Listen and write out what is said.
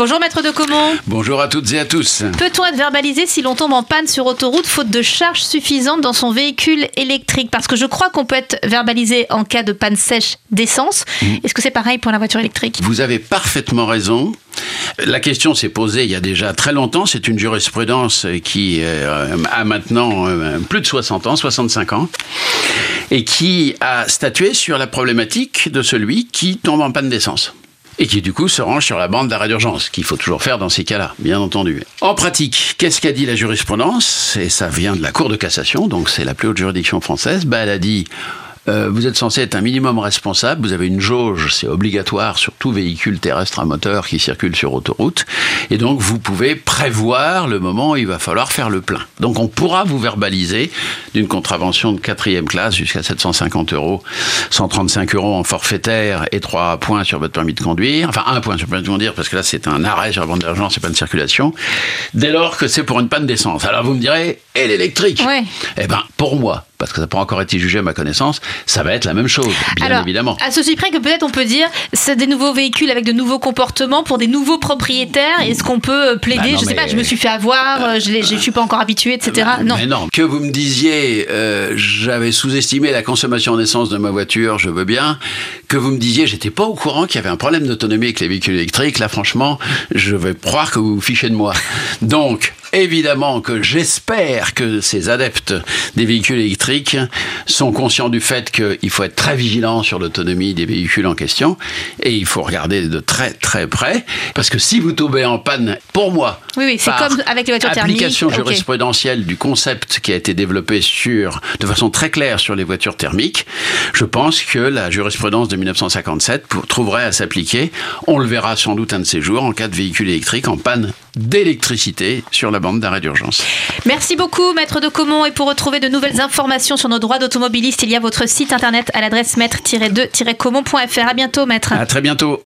Bonjour maître de Comont. Bonjour à toutes et à tous. Peut-on être verbalisé si l'on tombe en panne sur autoroute faute de charge suffisante dans son véhicule électrique? Parce que je crois qu'on peut être verbalisé en cas de panne sèche d'essence. Mm. Est-ce que c'est pareil pour la voiture électrique? Vous avez parfaitement raison. La question s'est posée il y a déjà très longtemps. C'est une jurisprudence qui euh, a maintenant euh, plus de 60 ans, 65 ans, et qui a statué sur la problématique de celui qui tombe en panne d'essence et qui du coup se range sur la bande d'arrêt d'urgence, qu'il faut toujours faire dans ces cas-là, bien entendu. En pratique, qu'est-ce qu'a dit la jurisprudence? Et ça vient de la Cour de cassation, donc c'est la plus haute juridiction française. Bah, elle a dit euh, vous êtes censé être un minimum responsable. Vous avez une jauge, c'est obligatoire sur tout véhicule terrestre à moteur qui circule sur autoroute. Et donc, vous pouvez prévoir le moment où il va falloir faire le plein. Donc, on pourra vous verbaliser d'une contravention de quatrième classe jusqu'à 750 euros, 135 euros en forfaitaire et 3 points sur votre permis de conduire. Enfin, un point sur le permis de conduire parce que là, c'est un arrêt sur la bande d'argent, c'est pas une circulation. Dès lors que c'est pour une panne d'essence. Alors, vous me direz, et l'électrique Eh ben, pour moi, parce que ça n'a pas encore été jugé à ma connaissance, ça va être la même chose, bien Alors, évidemment. À ceci près que peut-être on peut dire, c'est des nouveaux véhicules avec de nouveaux comportements pour des nouveaux propriétaires. Est-ce qu'on peut euh, plaider? Bah Je ne sais pas, je me suis fait avoir, euh, je ne suis pas encore habitué, etc. Bah, non. Mais non. Que vous me disiez, euh, j'avais sous-estimé la consommation d'essence de ma voiture, je veux bien. Que vous me disiez, j'étais pas au courant qu'il y avait un problème d'autonomie avec les véhicules électriques. Là, franchement, je vais croire que vous vous fichez de moi. Donc, Évidemment que j'espère que ces adeptes des véhicules électriques sont conscients du fait qu'il faut être très vigilant sur l'autonomie des véhicules en question et il faut regarder de très très près parce que si vous tombez en panne, pour moi, oui, oui c'est comme avec les voitures thermiques. Application jurisprudentielle du concept qui a été développé sur, de façon très claire sur les voitures thermiques, je pense que la jurisprudence de 1957 trouverait à s'appliquer. On le verra sans doute un de ces jours en cas de véhicule électrique en panne d'électricité sur la bande d'arrêt d'urgence. Merci beaucoup, Maître de Comont. Et pour retrouver de nouvelles informations sur nos droits d'automobiliste, il y a votre site internet à l'adresse maître-2-comont.fr. À bientôt, Maître. À très bientôt.